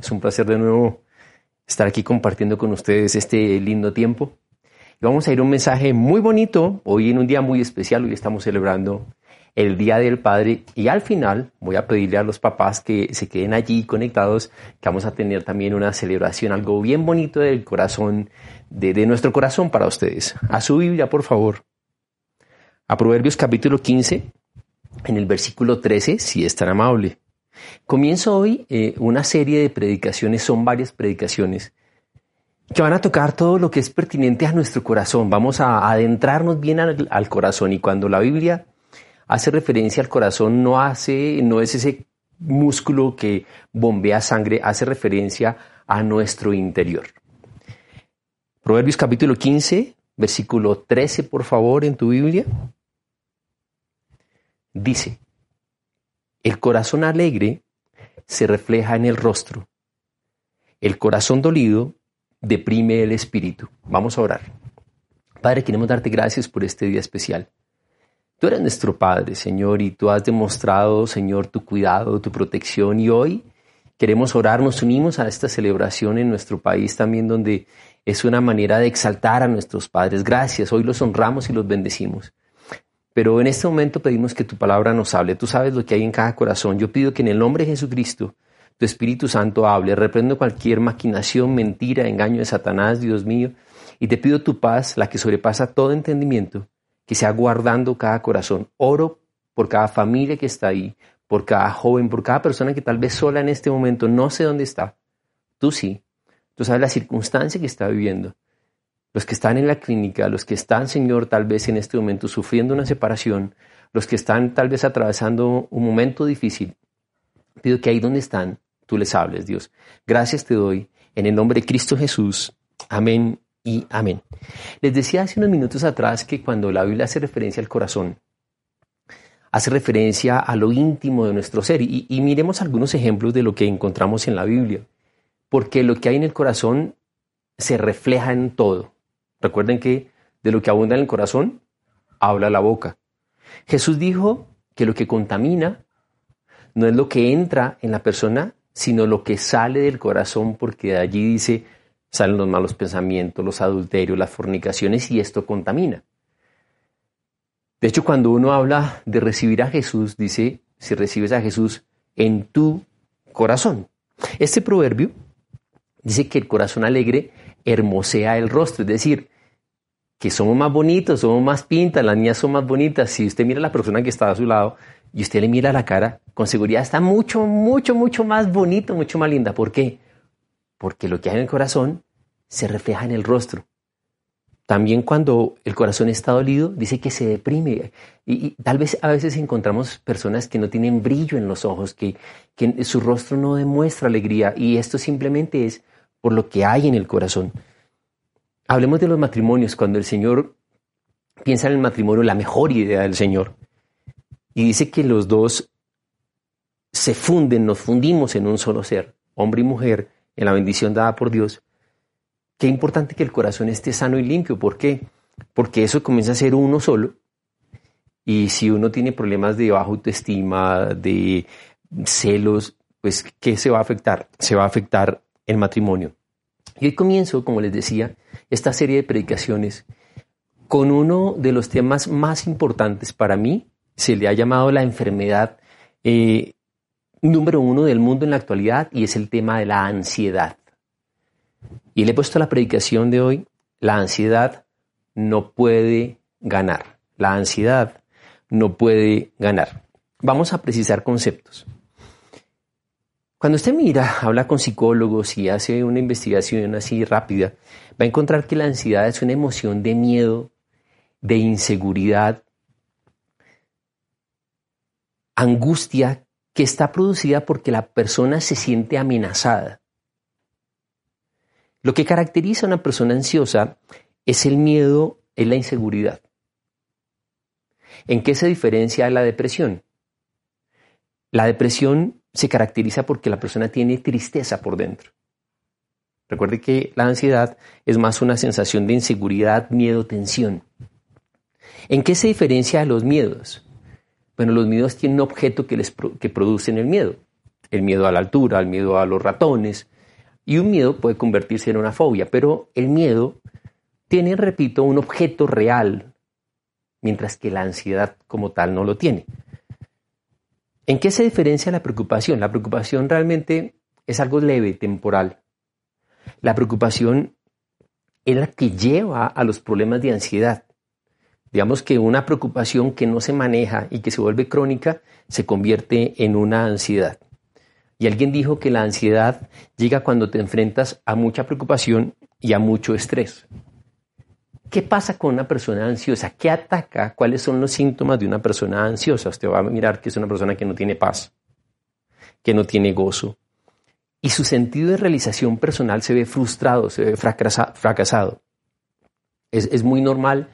Es un placer de nuevo estar aquí compartiendo con ustedes este lindo tiempo. Y vamos a ir a un mensaje muy bonito, hoy en un día muy especial, hoy estamos celebrando el Día del Padre y al final voy a pedirle a los papás que se queden allí conectados, que vamos a tener también una celebración, algo bien bonito del corazón, de, de nuestro corazón para ustedes. A su Biblia, por favor. A Proverbios capítulo 15, en el versículo 13, si es tan amable. Comienzo hoy eh, una serie de predicaciones, son varias predicaciones, que van a tocar todo lo que es pertinente a nuestro corazón. Vamos a adentrarnos bien al, corazón y cuando la Biblia hace referencia al corazón no hace, no es ese músculo que bombea sangre, hace referencia a nuestro interior. Proverbios capítulo 15, versículo 13, por favor, en tu Biblia. Dice, el corazón alegre se refleja en el rostro. El corazón dolido deprime el espíritu. Vamos a orar. Padre, queremos darte gracias por este día especial. Tú eres nuestro Padre, Señor, y tú has demostrado, Señor, tu cuidado, tu protección, y hoy queremos orar, nos unimos a esta celebración en nuestro país también, donde es una manera de exaltar a nuestros padres. Gracias, hoy los honramos y los bendecimos. Pero en este momento pedimos que tu palabra nos hable. Tú sabes lo que hay en cada corazón. Yo pido que en el nombre de Jesucristo tu Espíritu Santo hable. Reprendo cualquier maquinación, mentira, engaño de Satanás, Dios mío. Y te pido tu paz, la que sobrepasa todo entendimiento, que sea guardando cada corazón. Oro por cada familia que está ahí, por cada joven, por cada persona que tal vez sola en este momento no sé dónde está. Tú sí. Tú sabes la circunstancia que está viviendo los que están en la clínica, los que están, Señor, tal vez en este momento sufriendo una separación, los que están tal vez atravesando un momento difícil, pido que ahí donde están, tú les hables, Dios. Gracias te doy en el nombre de Cristo Jesús. Amén y amén. Les decía hace unos minutos atrás que cuando la Biblia hace referencia al corazón, hace referencia a lo íntimo de nuestro ser. Y, y miremos algunos ejemplos de lo que encontramos en la Biblia. Porque lo que hay en el corazón se refleja en todo. Recuerden que de lo que abunda en el corazón, habla la boca. Jesús dijo que lo que contamina no es lo que entra en la persona, sino lo que sale del corazón, porque de allí dice, salen los malos pensamientos, los adulterios, las fornicaciones, y esto contamina. De hecho, cuando uno habla de recibir a Jesús, dice, si recibes a Jesús en tu corazón. Este proverbio dice que el corazón alegre hermosea el rostro, es decir, que somos más bonitos, somos más pintas, las niñas son más bonitas. Si usted mira a la persona que está a su lado y usted le mira la cara, con seguridad está mucho, mucho, mucho más bonito, mucho más linda. ¿Por qué? Porque lo que hay en el corazón se refleja en el rostro. También cuando el corazón está dolido, dice que se deprime. Y, tal vez a veces encontramos personas que no tienen brillo en los ojos, que, que su rostro no demuestra alegría. Y esto simplemente es por lo que hay en el corazón. Hablemos de los matrimonios, cuando el Señor piensa en el matrimonio, la mejor idea del Señor, y dice que los dos se funden, nos fundimos en un solo ser, hombre y mujer, en la bendición dada por Dios. Qué importante que el corazón esté sano y limpio. ¿Por qué? Porque eso comienza a ser uno solo. Y si uno tiene problemas de baja autoestima, de celos, pues ¿qué se va a afectar? Se va a afectar el matrimonio. Y hoy comienzo, como les decía, esta serie de predicaciones con uno de los temas más importantes para mí. Se le ha llamado la enfermedad eh, número uno del mundo en la actualidad y es el tema de la ansiedad. Y le he puesto la predicación de hoy, la ansiedad no puede ganar. La ansiedad no puede ganar. Vamos a precisar conceptos. Cuando usted mira, habla con psicólogos y hace una investigación así rápida, va a encontrar que la ansiedad es una emoción de miedo, de inseguridad, angustia que está producida porque la persona se siente amenazada. Lo que caracteriza a una persona ansiosa es el miedo, es la inseguridad. ¿En qué se diferencia de la depresión? La depresión se caracteriza porque la persona tiene tristeza por dentro. Recuerde que la ansiedad es más una sensación de inseguridad, miedo, tensión. ¿En qué se diferencia de los miedos? Bueno, los miedos tienen un objeto que, les, que producen el miedo. El miedo a la altura, el miedo a los ratones. Y un miedo puede convertirse en una fobia, pero el miedo tiene, repito, un objeto real, mientras que la ansiedad como tal no lo tiene. ¿En qué se diferencia la preocupación? La preocupación realmente es algo leve, temporal. La preocupación es la que lleva a los problemas de ansiedad. Digamos que una preocupación que no se maneja y que se vuelve crónica se convierte en una ansiedad. Y alguien dijo que la ansiedad llega cuando te enfrentas a mucha preocupación y a mucho estrés. ¿Qué pasa con una persona ansiosa? ¿Qué ataca? ¿Cuáles son los síntomas de una persona ansiosa? Usted va a mirar que es una persona que no tiene paz, que no tiene gozo. Y su sentido de realización personal se ve frustrado, se ve fracasado. Es, muy normal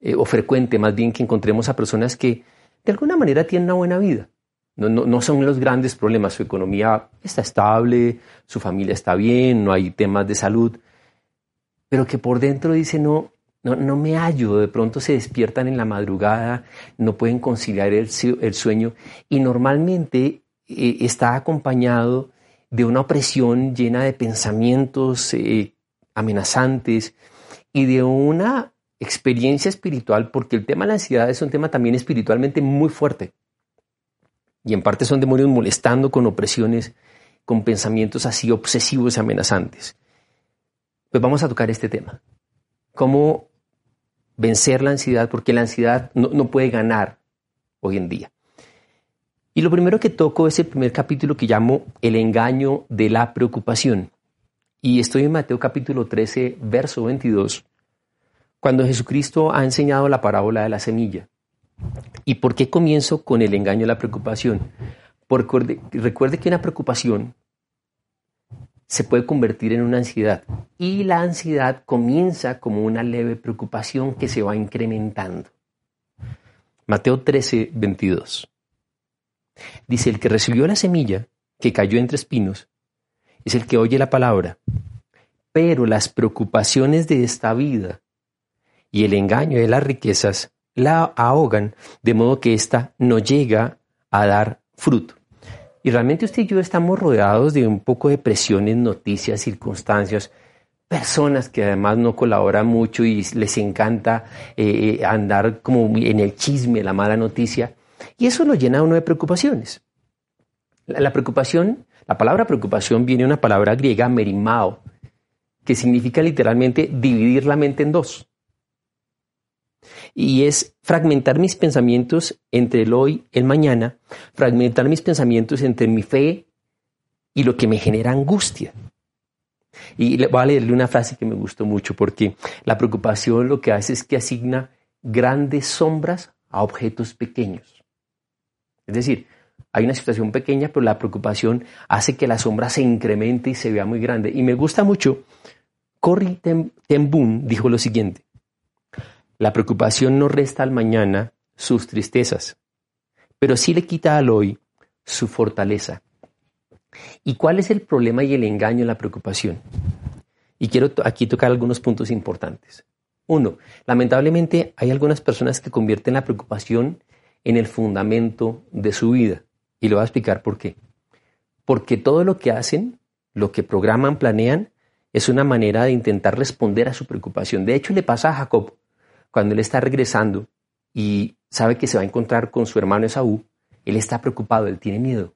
eh, o frecuente más bien que encontremos a personas que de alguna manera tienen una buena vida. No, no, son los grandes problemas, su economía está estable, su familia está bien, no hay temas de salud, pero que por dentro dice, no, no, no me hallo, de pronto se despiertan en la madrugada, no pueden conciliar el, sueño y normalmente eh, está acompañado de una opresión llena de pensamientos eh, amenazantes y de una experiencia espiritual, porque el tema de la ansiedad es un tema también espiritualmente muy fuerte. Y en parte son demonios molestando con opresiones, con pensamientos así obsesivos y amenazantes. Pues vamos a tocar este tema. ¿Cómo vencer la ansiedad, porque la ansiedad no, puede ganar hoy en día. Y lo primero que toco es el primer capítulo que llamo El engaño de la preocupación. Y estoy en Mateo capítulo 13, verso 22, cuando Jesucristo ha enseñado la parábola de la semilla. ¿Y por qué comienzo con el engaño de la preocupación? Porque recuerde que una preocupación se puede convertir en una ansiedad. Y la ansiedad comienza como una leve preocupación que se va incrementando. Mateo 13, 22. Dice, el que recibió la semilla que cayó entre espinos es el que oye la palabra, pero las preocupaciones de esta vida y el engaño de las riquezas la ahogan de modo que ésta no llega a dar fruto. Y realmente usted y yo estamos rodeados de un poco de presiones, noticias, circunstancias, personas que además no colaboran mucho y les encanta eh, eh, andar como en el chisme, la mala noticia. Y eso lo llena a uno de preocupaciones. La, la preocupación, la palabra preocupación viene de una palabra griega merimao, que significa literalmente dividir la mente en dos y es fragmentar mis pensamientos entre el hoy, el mañana, fragmentar mis pensamientos entre mi fe y lo que me genera angustia. Y voy a leerle una frase que me gustó mucho porque la preocupación lo que hace es que asigna grandes sombras a objetos pequeños. Es decir, hay una situación pequeña, pero la preocupación hace que la sombra se incremente y se vea muy grande. Y me gusta mucho, Corrie ten dijo lo siguiente, la preocupación no resta al mañana sus tristezas, pero sí le quita al hoy su fortaleza. ¿Y cuál es el problema y el engaño en la preocupación? Y quiero aquí tocar algunos puntos importantes. Uno, lamentablemente hay algunas personas que convierten la preocupación en el fundamento de su vida. Y le voy a explicar por qué. Porque todo lo que hacen, lo que programan, planean, es una manera de intentar responder a su preocupación. De hecho, le pasa a Jacob cuando él está regresando y sabe que se va a encontrar con su hermano Esaú, él está preocupado, él tiene miedo.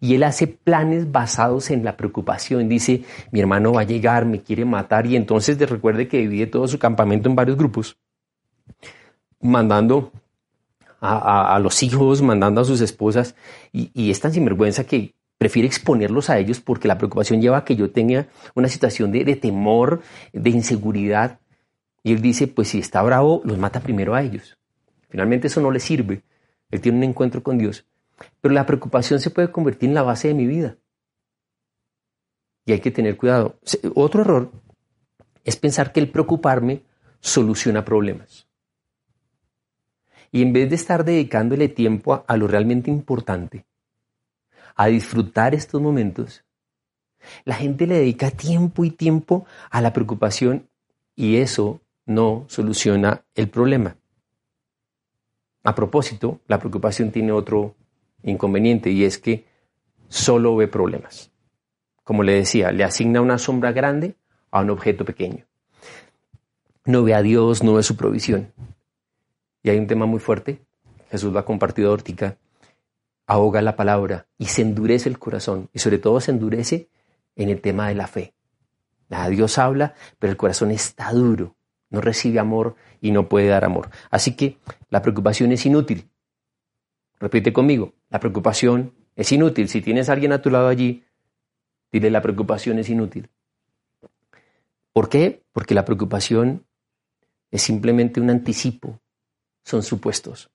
Y él hace planes basados en la preocupación. Dice, mi hermano va a llegar, me quiere matar. Y entonces recuerde que divide todo su campamento en varios grupos, mandando a, los hijos, mandando a sus esposas. Y, y es tan sinvergüenza que prefiere exponerlos a ellos porque la preocupación lleva a que yo tenga una situación de temor, de inseguridad. Y él dice, pues si está bravo, los mata primero a ellos. Finalmente eso no le sirve. Él tiene un encuentro con Dios. Pero la preocupación se puede convertir en la base de mi vida. Y hay que tener cuidado. Otro error es pensar que el preocuparme soluciona problemas. Y en vez de estar dedicándole tiempo a, a lo realmente importante, a disfrutar estos momentos, la gente le dedica tiempo y tiempo a la preocupación y eso no soluciona el problema. A propósito, la preocupación tiene otro inconveniente y es que solo ve problemas. Como le decía, le asigna una sombra grande a un objeto pequeño. No ve a Dios, no ve su provisión. Y hay un tema muy fuerte, Jesús lo ha compartido a ahoga la palabra y se endurece el corazón y sobre todo se endurece en el tema de la fe. Dios habla, pero el corazón está duro, no recibe amor y no puede dar amor. Así que la preocupación es inútil. Repite conmigo, la preocupación es inútil. Si tienes a alguien a tu lado allí, dile la preocupación es inútil. ¿Por qué? Porque la preocupación es simplemente un anticipo, son supuestos.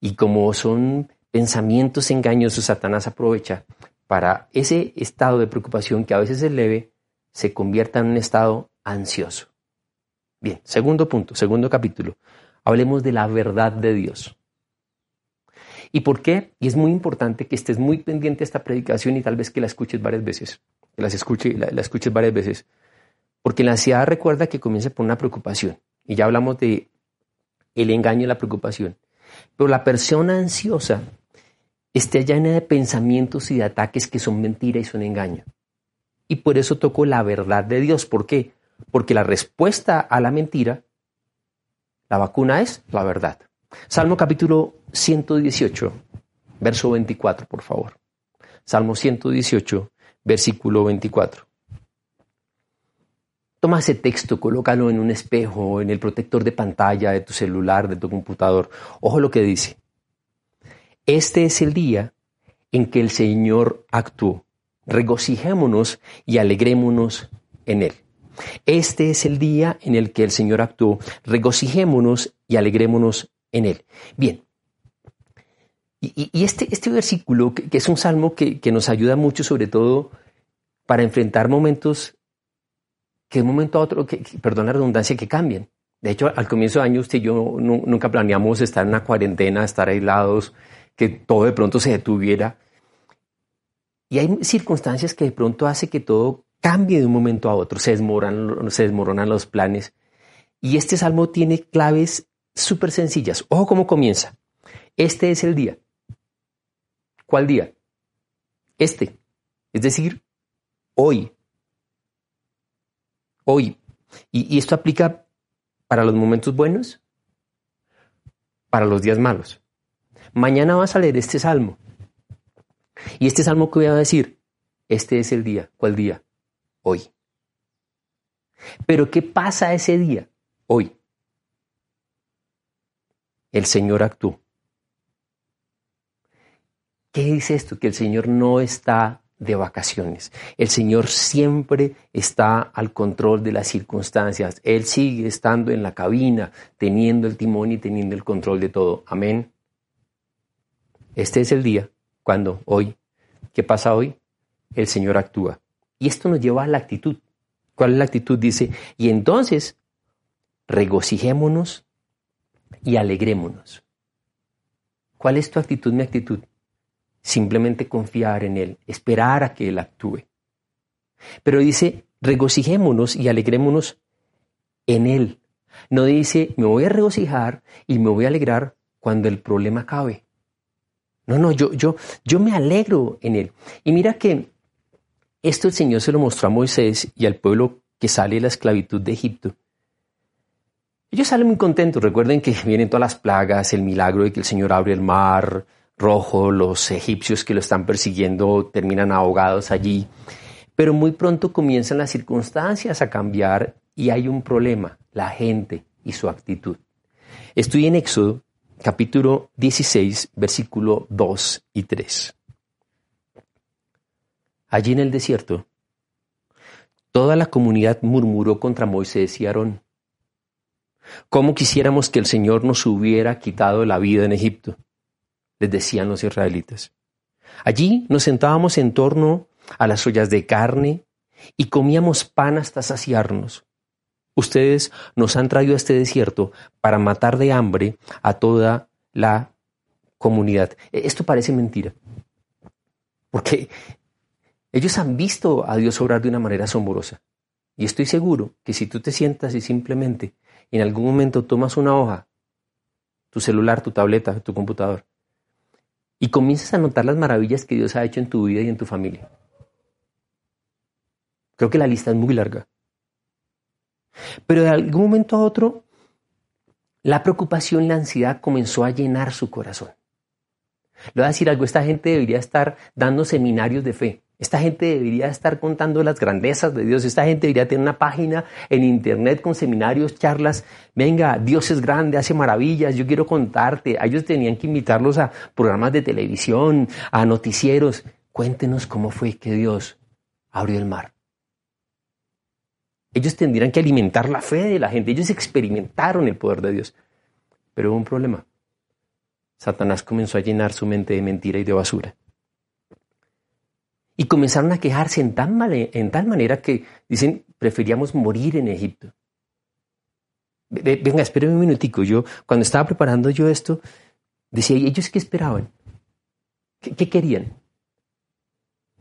Y como son pensamientos engañosos, Satanás aprovecha para ese estado de preocupación que a veces es leve, se convierta en un estado ansioso. Bien, segundo punto, segundo capítulo. Hablemos de la verdad de Dios. ¿Y por qué? Y es muy importante que estés muy pendiente de esta predicación y tal vez que la escuches varias veces. Que las escuche, la, la escuches varias veces. Porque la ansiedad recuerda que comienza por una preocupación. Y ya hablamos de el engaño y la preocupación. Pero la persona ansiosa está llena de pensamientos y de ataques que son mentira y son engaño. Y por eso toco la verdad de Dios. ¿Por qué? Porque la respuesta a la mentira, la vacuna es la verdad. Salmo capítulo 118, verso 24, por favor. Salmo 118, versículo 24. Toma ese texto, colócalo en un espejo, en el protector de pantalla de tu celular, de tu computador. Ojo lo que dice. Este es el día en que el Señor actuó. Regocijémonos y alegrémonos en él. Este es el día en el que el Señor actuó. Regocijémonos y alegrémonos en él. Bien. Y, este, este, versículo, que, es un salmo que, nos ayuda mucho, sobre todo para enfrentar momentos que de un momento a otro, que, perdón la redundancia, que cambian. De hecho, al comienzo de año usted y yo nunca planeamos estar en una cuarentena, estar aislados, que todo de pronto se detuviera. Y hay circunstancias que de pronto hace que todo cambie de un momento a otro, se desmoronan, los planes. Y este salmo tiene claves súper sencillas. Ojo cómo comienza. Este es el día. ¿Cuál día? Este. Es decir, hoy. Hoy. Y, y esto aplica para los momentos buenos, para los días malos. Mañana vas a leer este salmo. Y este salmo que voy a decir, este es el día. ¿Cuál día? Hoy. Pero ¿qué pasa ese día? Hoy. El Señor actuó. ¿Qué dice esto? Que el Señor no está de vacaciones. El Señor siempre está al control de las circunstancias. Él sigue estando en la cabina, teniendo el timón y teniendo el control de todo. Amén. Este es el día cuando hoy, ¿qué pasa hoy? El Señor actúa. Y esto nos lleva a la actitud. ¿Cuál es la actitud? Dice, y entonces regocijémonos y alegrémonos. ¿Cuál es tu actitud, mi actitud? Simplemente confiar en Él, esperar a que Él actúe. Pero dice, regocijémonos y alegrémonos en Él. No dice, me voy a regocijar y me voy a alegrar cuando el problema acabe. No, no, yo, yo, yo me alegro en él. Y mira que esto el Señor se lo mostró a Moisés y al pueblo que sale de la esclavitud de Egipto. Ellos salen muy contentos. Recuerden que vienen todas las plagas, el milagro de que el Señor abre el mar rojo, los egipcios que lo están persiguiendo terminan ahogados allí. Pero muy pronto comienzan las circunstancias a cambiar y hay un problema, la gente y su actitud. Estoy en Éxodo capítulo 16, versículo 2 y 3. Allí en el desierto, toda la comunidad murmuró contra Moisés y Aarón. ¿Cómo quisiéramos que el Señor nos hubiera quitado la vida en Egipto? Les decían los israelitas. Allí nos sentábamos en torno a las ollas de carne y comíamos pan hasta saciarnos. Ustedes nos han traído a este desierto para matar de hambre a toda la comunidad. E, esto parece mentira, porque ellos han visto a Dios obrar de una manera asombrosa. Y estoy seguro que si tú te sientas y simplemente en algún momento tomas una hoja, tu celular, tu tableta, tu computador, y comienzas a notar las maravillas que Dios ha hecho en tu vida y en tu familia. Creo que la lista es muy larga. Pero de algún momento a otro, la preocupación, la ansiedad comenzó a llenar su corazón. Le voy a decir algo, esta gente debería estar dando seminarios de fe. Esta gente debería estar contando las grandezas de Dios. Esta gente debería tener una página en internet con seminarios, charlas. Venga, Dios es grande, hace maravillas. Yo quiero contarte. ellos tenían que invitarlos a programas de televisión, a noticieros. Cuéntenos cómo fue que Dios abrió el mar. Ellos tendrían que alimentar la fe de la gente. Ellos experimentaron el poder de Dios. Pero hubo un problema. Satanás comenzó a llenar su mente de mentira y de basura. Y comenzaron a quejarse en, tan en tal manera que dicen, preferíamos morir en Egipto. Venga, espérenme un minutico. Yo, cuando estaba preparando yo esto, decía, ¿y ellos qué esperaban? ¿Qué, querían?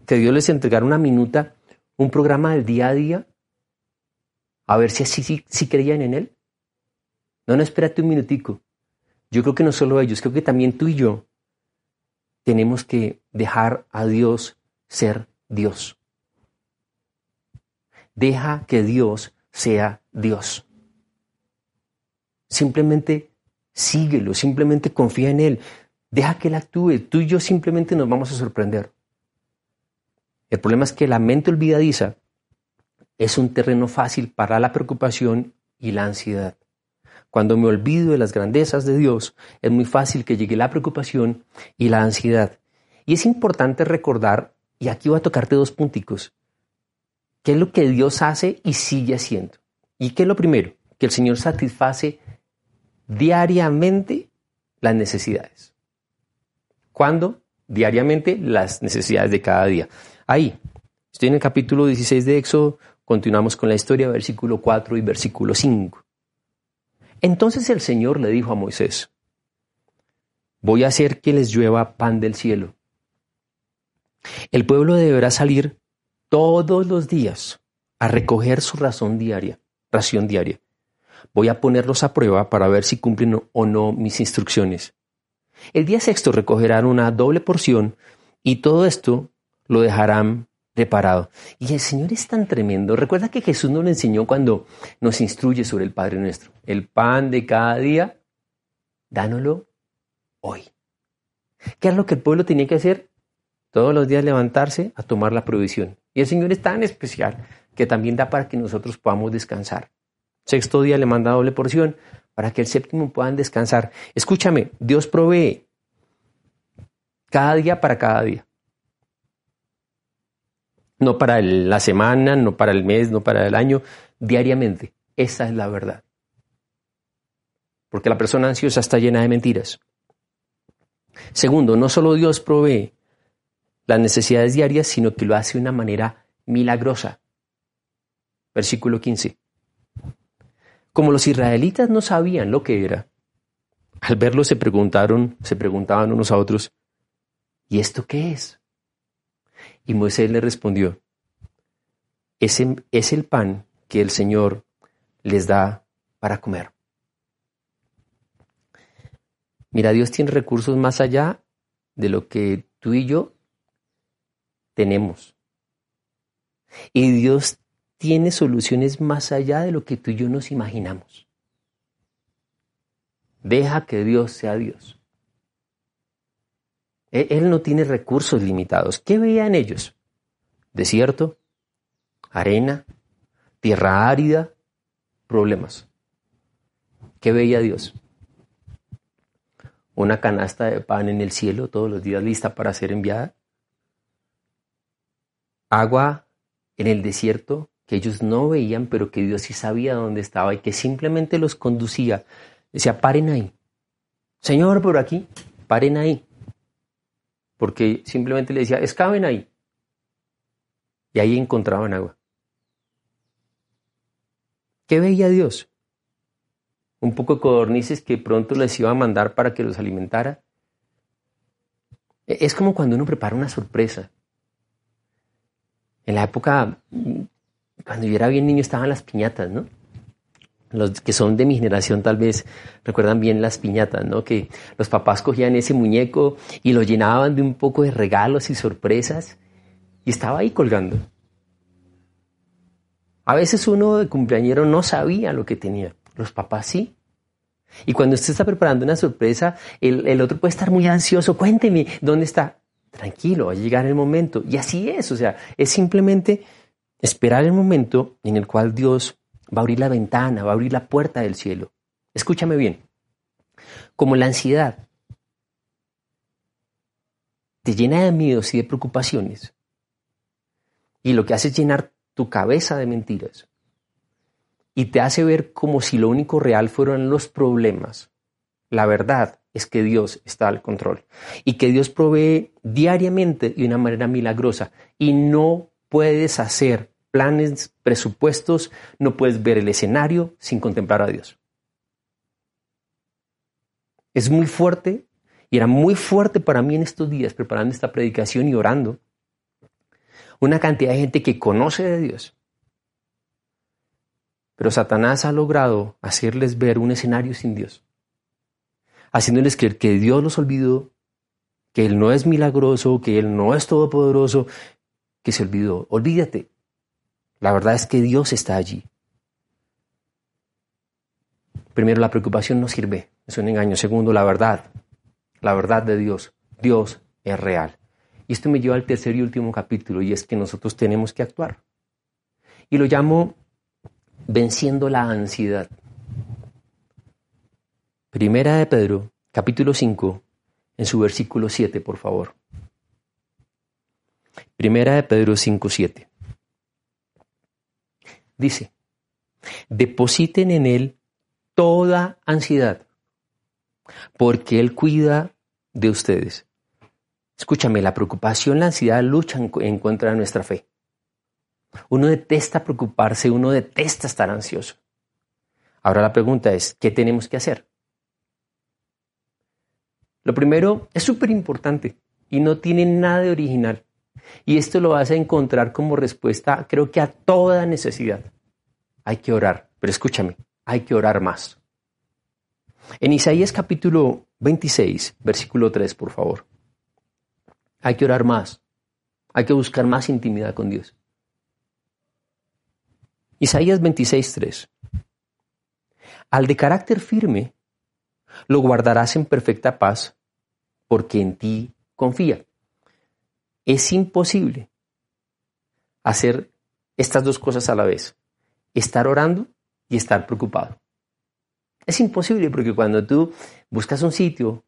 Que Dios les entregara una minuta, un programa del día a día, a ver si así sí, creían en Él. No, no, espérate un minutico. Yo creo que no solo ellos, creo que también tú y yo tenemos que dejar a Dios ser Dios. Deja que Dios sea Dios. Simplemente síguelo, simplemente confía en Él. Deja que Él actúe. Tú y yo simplemente nos vamos a sorprender. El problema es que la mente olvidadiza es un terreno fácil para la preocupación y la ansiedad. Cuando me olvido de las grandezas de Dios, es muy fácil que llegue la preocupación y la ansiedad. Y es importante recordar y aquí voy a tocarte dos punticos. ¿Qué es lo que Dios hace y sigue haciendo? ¿Y qué es lo primero? Que el Señor satisface diariamente las necesidades. ¿Cuándo? Diariamente las necesidades de cada día. Ahí, estoy en el capítulo 16 de Éxodo, continuamos con la historia, versículo 4 y versículo 5. Entonces el Señor le dijo a Moisés, voy a hacer que les llueva pan del cielo el pueblo deberá salir todos los días a recoger su razón diaria, ración diaria. Voy a ponerlos a prueba para ver si cumplen o no mis instrucciones. El día sexto recogerán una doble porción y todo esto lo dejarán preparado. Y el Señor es tan tremendo. Recuerda que Jesús nos lo enseñó cuando nos instruye sobre el Padre nuestro. El pan de cada día, dánoslo hoy. ¿Qué es lo que el pueblo tenía que hacer? Todos los días levantarse a tomar la provisión. Y el Señor es tan especial que también da para que nosotros podamos descansar. Sexto día le manda doble porción para que el séptimo puedan descansar. Escúchame, Dios provee cada día para cada día. No para la semana, no para el mes, no para el año, diariamente. Esa es la verdad. Porque la persona ansiosa está llena de mentiras. Segundo, no solo Dios provee, las necesidades diarias, sino que lo hace de una manera milagrosa. Versículo 15. Como los israelitas no sabían lo que era, al verlo se preguntaron, se preguntaban unos a otros, ¿y esto qué es? Y Moisés le respondió, ese es el pan que el Señor les da para comer. Mira, Dios tiene recursos más allá de lo que tú y yo tenemos. Y Dios tiene soluciones más allá de lo que tú y yo nos imaginamos. Deja que Dios sea Dios. E-, Él no tiene recursos limitados. ¿Qué veían ellos? Desierto, arena, tierra árida, problemas. ¿Qué veía Dios? Una canasta de pan en el cielo todos los días lista para ser enviada agua en el desierto que ellos no veían, pero que Dios sí sabía dónde estaba y que simplemente los conducía. Decía, paren ahí. Señor, por aquí, paren ahí. Porque simplemente le decía, escaben ahí. Y ahí encontraban agua. ¿Qué veía Dios? Un poco de codornices que pronto les iba a mandar para que los alimentara. E, es como cuando uno prepara una sorpresa. En la época, cuando yo era bien niño, estaban las piñatas, ¿no? Los que son de mi generación tal vez recuerdan bien las piñatas, ¿no? Que los papás cogían ese muñeco y lo llenaban de un poco de regalos y sorpresas y estaba ahí colgando. A veces uno de cumpleañero no sabía lo que tenía, los papás sí. Y cuando usted está preparando una sorpresa, el, el otro puede estar muy ansioso, cuénteme, ¿dónde está? Tranquilo, va a llegar el momento. Y así es, o sea, es simplemente esperar el momento en el cual Dios va a abrir la ventana, va a abrir la puerta del cielo. Escúchame bien, como la ansiedad te llena de miedos y de preocupaciones, y lo que hace es llenar tu cabeza de mentiras, y te hace ver como si lo único real fueran los problemas. La verdad es que Dios está al control y que Dios provee diariamente de una manera milagrosa y no puedes hacer planes, presupuestos, no puedes ver el escenario sin contemplar a Dios. Es muy fuerte y era muy fuerte para mí en estos días preparando esta predicación y orando. Una cantidad de gente que conoce de Dios. Pero Satanás ha logrado hacerles ver un escenario sin Dios. Haciéndoles creer que Dios los olvidó, que Él no es milagroso, que Él no es todopoderoso, que se olvidó. Olvídate, la verdad es que Dios está allí. Primero, la preocupación no sirve, es un engaño. Segundo, la verdad, la verdad de Dios. Dios es real. Y esto me lleva al tercer y último capítulo, y es que nosotros tenemos que actuar. Y lo llamo venciendo la ansiedad. Primera de Pedro, capítulo 5, en su versículo 7, por favor. Primera de Pedro 5, 7 dice, depositen en Él toda ansiedad, porque Él cuida de ustedes. Escúchame, la preocupación, la ansiedad luchan en contra de nuestra fe. Uno detesta preocuparse, uno detesta estar ansioso. Ahora la pregunta es, ¿qué tenemos que hacer? Lo primero es súper importante y no tiene nada de original. Y esto lo vas a encontrar como respuesta, creo que a toda necesidad. Hay que orar, pero escúchame, hay que orar más. En Isaías capítulo 26, versículo 3, por favor. Hay que orar más. Hay que buscar más intimidad con Dios. Isaías 26, 3. Al de carácter firme, lo guardarás en perfecta paz, porque en ti confía. Es imposible hacer estas dos cosas a la vez. Estar orando y estar preocupado. Es imposible porque cuando tú buscas un sitio,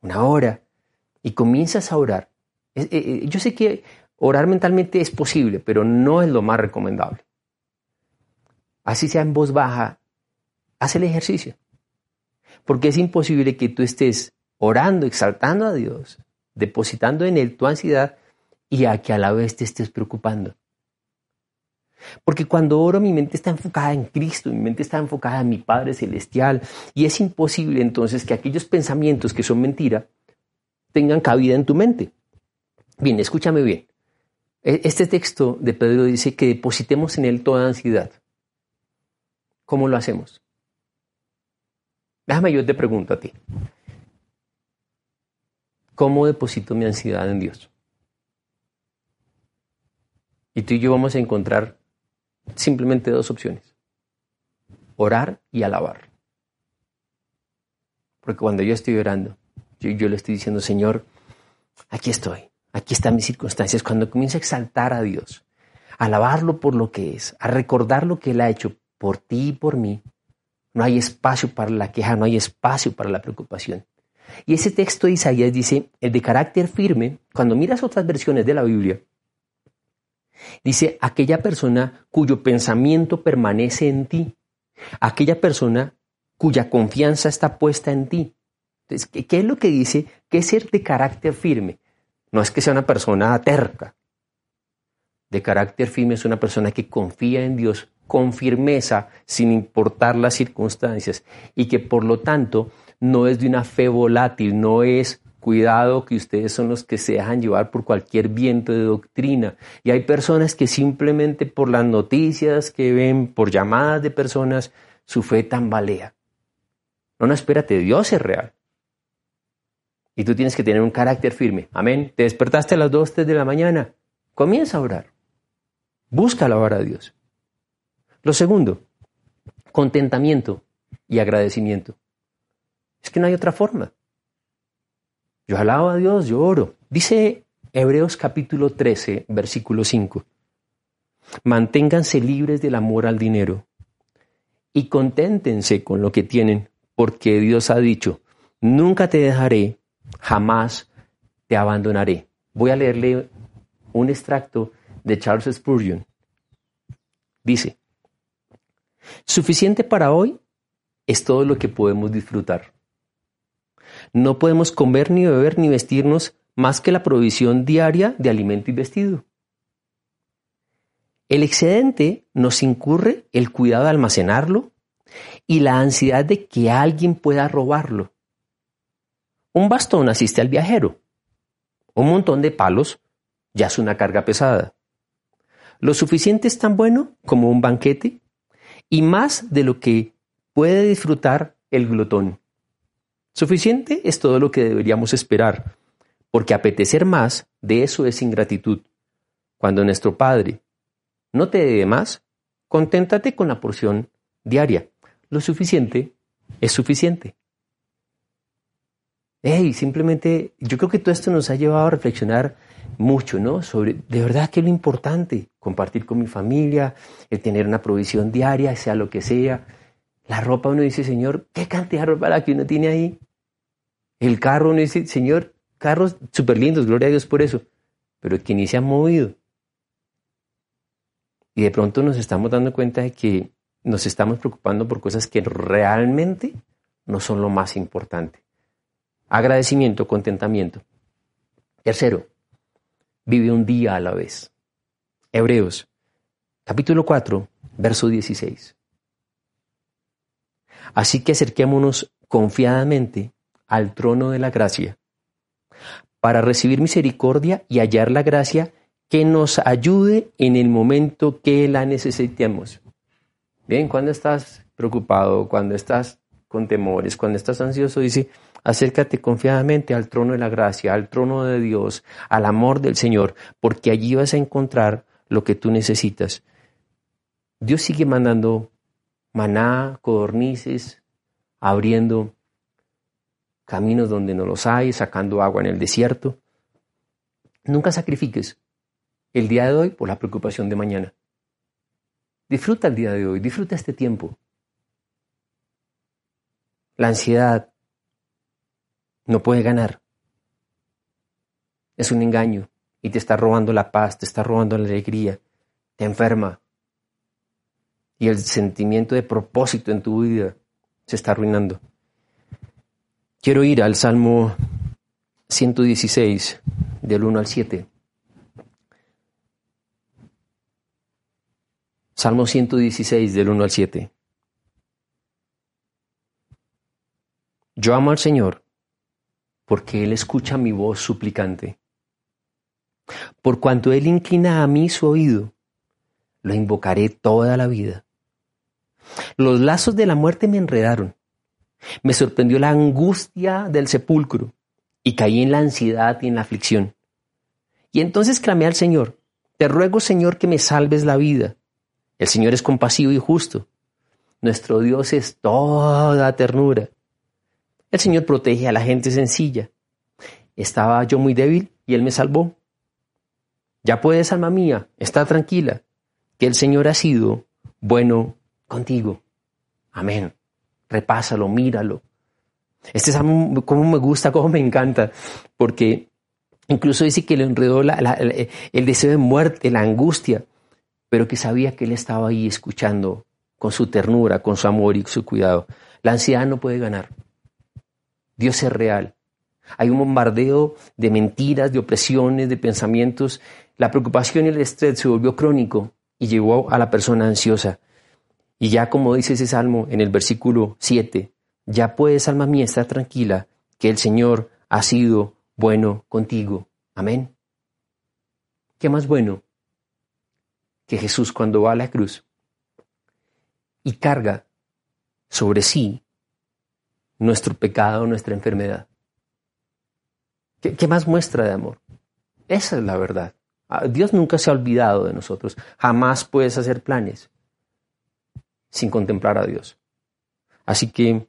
una hora, y comienzas a orar, eh, eh, yo sé que orar mentalmente es posible, pero no es lo más recomendable. Así sea en voz baja, haz el ejercicio. Porque es imposible que tú estés orando, exaltando a Dios, depositando en Él tu ansiedad y a que a la vez te estés preocupando. Porque cuando oro mi mente está enfocada en Cristo, mi mente está enfocada en mi Padre Celestial y es imposible entonces que aquellos pensamientos que son mentira tengan cabida en tu mente. Bien, escúchame bien. E, este texto de Pedro dice que depositemos en él toda ansiedad. ¿Cómo lo hacemos? Déjame yo te pregunto a ti. ¿Cómo deposito mi ansiedad en Dios? Y tú y yo vamos a encontrar simplemente dos opciones. Orar y alabar. Porque cuando yo estoy orando, yo, le estoy diciendo, Señor, aquí estoy, aquí están mis circunstancias. Cuando comienzo a exaltar a Dios, a alabarlo por lo que es, a recordar lo que Él ha hecho por ti y por mí, no hay espacio para la queja, no hay espacio para la preocupación. Y ese texto de Isaías dice, el de carácter firme, cuando miras otras versiones de la Biblia, dice aquella persona cuyo pensamiento permanece en ti, aquella persona cuya confianza está puesta en ti. Entonces, ¿qué, es lo que dice? ¿Qué es ser de carácter firme? No es que sea una persona terca. De carácter firme es una persona que confía en Dios con firmeza, sin importar las circunstancias, y que por lo tanto no es de una fe volátil, no es cuidado que ustedes son los que se dejan llevar por cualquier viento de doctrina. Y hay personas que simplemente por las noticias que ven, por llamadas de personas, su fe tambalea. No, no, espérate, Dios es real. Y tú tienes que tener un carácter firme. Amén. Te despertaste a las 2, 3 de la mañana. Comienza a orar. Busca alabar a Dios. Lo segundo, contentamiento y agradecimiento. Es que no hay otra forma. Yo alabo a Dios, yo oro. Dice Hebreos capítulo 13, versículo 5. Manténganse libres del amor al dinero y conténtense con lo que tienen, porque Dios ha dicho, nunca te dejaré, jamás te abandonaré. Voy a leerle un extracto de Charles Spurgeon. Dice, suficiente para hoy es todo lo que podemos disfrutar. No podemos comer ni beber ni vestirnos más que la provisión diaria de alimento y vestido. El excedente nos incurre el cuidado de almacenarlo y la ansiedad de que alguien pueda robarlo. Un bastón asiste al viajero. Un montón de palos ya es una carga pesada. Lo suficiente es tan bueno como un banquete y más de lo que puede disfrutar el glotón. Suficiente es todo lo que deberíamos esperar, porque apetecer más de eso es ingratitud. Cuando nuestro Padre no te dé más, conténtate con la porción diaria. Lo suficiente es suficiente. Hey, simplemente, yo creo que todo esto nos ha llevado a reflexionar mucho, ¿no? Sobre, de verdad que es lo importante, compartir con mi familia, el tener una provisión diaria, sea lo que sea. La ropa uno dice, Señor, ¿qué cantidad de ropa la que uno tiene ahí? El carro, uno dice, Señor, carros súper lindos, gloria a Dios por eso, pero que ni se han movido. Y de pronto nos estamos dando cuenta de que nos estamos preocupando por cosas que realmente no son lo más importante. Agradecimiento, contentamiento. Tercero, vive un día a la vez. Hebreos, capítulo 4, verso 16. Así que acerquémonos confiadamente al trono de la gracia, para recibir misericordia y hallar la gracia que nos ayude en el momento que la necesitemos. Bien, cuando estás preocupado, cuando estás con temores, cuando estás ansioso, dice, acércate confiadamente al trono de la gracia, al trono de Dios, al amor del Señor, porque allí vas a encontrar lo que tú necesitas. Dios sigue mandando maná, codornices, abriendo caminos donde no los hay, sacando agua en el desierto. Nunca sacrifiques el día de hoy por la preocupación de mañana. Disfruta el día de hoy, disfruta este tiempo. La ansiedad no puede ganar. Es un engaño y te está robando la paz, te está robando la alegría, te enferma. Y el sentimiento de propósito en tu vida se está arruinando. Quiero ir al Salmo 116, del 1 al 7. Salmo 116, del 1 al 7. Yo amo al Señor porque Él escucha mi voz suplicante. Por cuanto Él inclina a mí su oído, lo invocaré toda la vida. Los lazos de la muerte me enredaron me sorprendió la angustia del sepulcro y caí en la ansiedad y en la aflicción. Y entonces clamé al Señor, te ruego Señor que me salves la vida. El Señor es compasivo y justo. Nuestro Dios es toda ternura. El Señor protege a la gente sencilla. Estaba yo muy débil y Él me salvó. Ya puedes, alma mía, estar tranquila, que el Señor ha sido bueno contigo. Amén repásalo, míralo. Este salmo, como me gusta, como me encanta, porque incluso dice que le enredó el deseo de muerte, la angustia, pero que sabía que él estaba ahí escuchando con su ternura, con su amor y su cuidado. La ansiedad no puede ganar. Dios es real. Hay un bombardeo de mentiras, de opresiones, de pensamientos. La preocupación y el estrés se volvió crónico y llevó a la persona ansiosa. Y ya como dice ese salmo en el versículo 7, ya puedes, alma mía, estar tranquila, que el Señor ha sido bueno contigo. Amén. ¿Qué más bueno que Jesús cuando va a la cruz y carga sobre sí nuestro pecado, nuestra enfermedad? ¿Qué, más muestra de amor? Esa es la verdad. Ah, Dios nunca se ha olvidado de nosotros. Jamás puedes hacer planes sin contemplar a Dios. Así que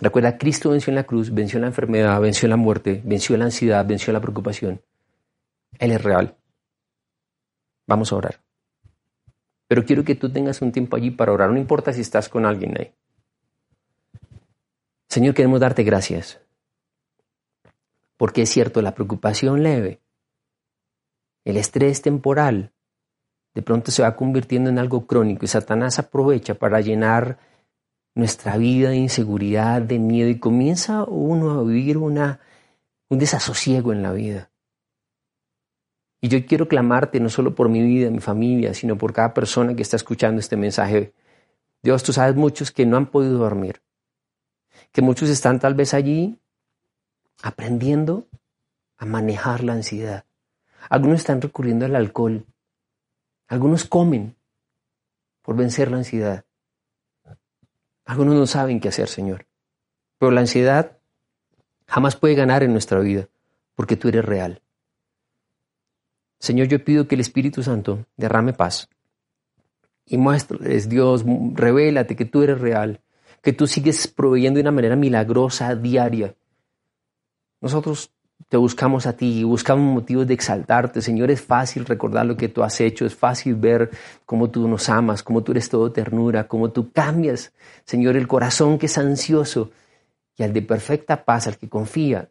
recuerda, Cristo venció en la cruz, venció la enfermedad, venció la muerte, venció la ansiedad, venció la preocupación. Él es real. Vamos a orar. Pero quiero que tú tengas un tiempo allí para orar, no importa si estás con alguien ahí. Señor, queremos darte gracias. Porque es cierto, la preocupación leve el estrés temporal de pronto se va convirtiendo en algo crónico y Satanás aprovecha para llenar nuestra vida de inseguridad, de miedo y comienza uno a vivir una, un desasosiego en la vida. Y yo quiero clamarte no solo por mi vida, mi familia, sino por cada persona que está escuchando este mensaje. Dios, tú sabes muchos que no han podido dormir, que muchos están tal vez allí aprendiendo a manejar la ansiedad. Algunos están recurriendo al alcohol. Algunos comen por vencer la ansiedad. Algunos no saben qué hacer, Señor. Pero la ansiedad jamás puede ganar en nuestra vida porque tú eres real. Señor, yo pido que el Espíritu Santo derrame paz y muéstrales, Dios, revélate que tú eres real, que tú sigues proveyendo de una manera milagrosa, diaria. Nosotros te buscamos a ti, buscamos motivos de exaltarte. Señor, es fácil recordar lo que tú has hecho, es fácil ver cómo tú nos amas, cómo tú eres todo ternura, cómo tú cambias, Señor, el corazón que es ansioso y al de perfecta paz, al que confía.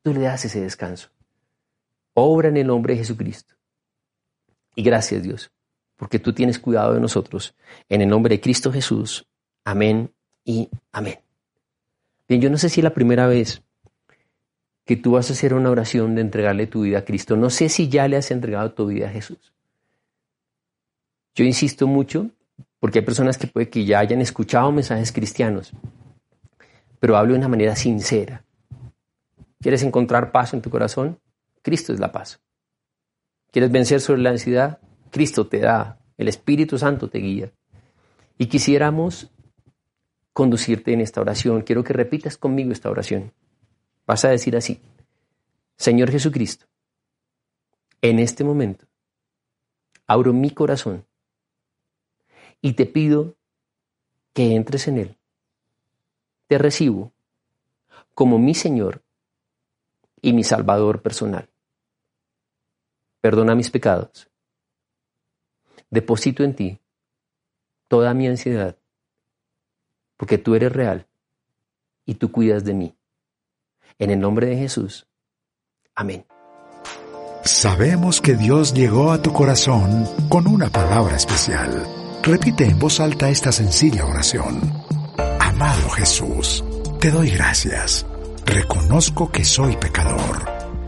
Tú le das ese descanso. Obra en el nombre de Jesucristo. Y gracias Dios, porque tú tienes cuidado de nosotros. En el nombre de Cristo Jesús. Amén y amén. Bien, yo no sé si es la primera vez que tú vas a hacer una oración de entregarle tu vida a Cristo. No sé si ya le has entregado tu vida a Jesús. Yo insisto mucho porque hay personas que puede que ya hayan escuchado mensajes cristianos, pero hablo de una manera sincera. ¿Quieres encontrar paz en tu corazón? Cristo es la paz. ¿Quieres vencer sobre la ansiedad? Cristo te da, el Espíritu Santo te guía. Y quisiéramos conducirte en esta oración. Quiero que repitas conmigo esta oración. Vas a decir así, Señor Jesucristo, en este momento abro mi corazón y te pido que entres en él. Te recibo como mi Señor y mi Salvador personal. Perdona mis pecados. Deposito en ti toda mi ansiedad porque tú eres real y tú cuidas de mí. En el nombre de Jesús. Amén. Sabemos que Dios llegó a tu corazón con una palabra especial. Repite en voz alta esta sencilla oración. Amado Jesús, te doy gracias. Reconozco que soy pecador,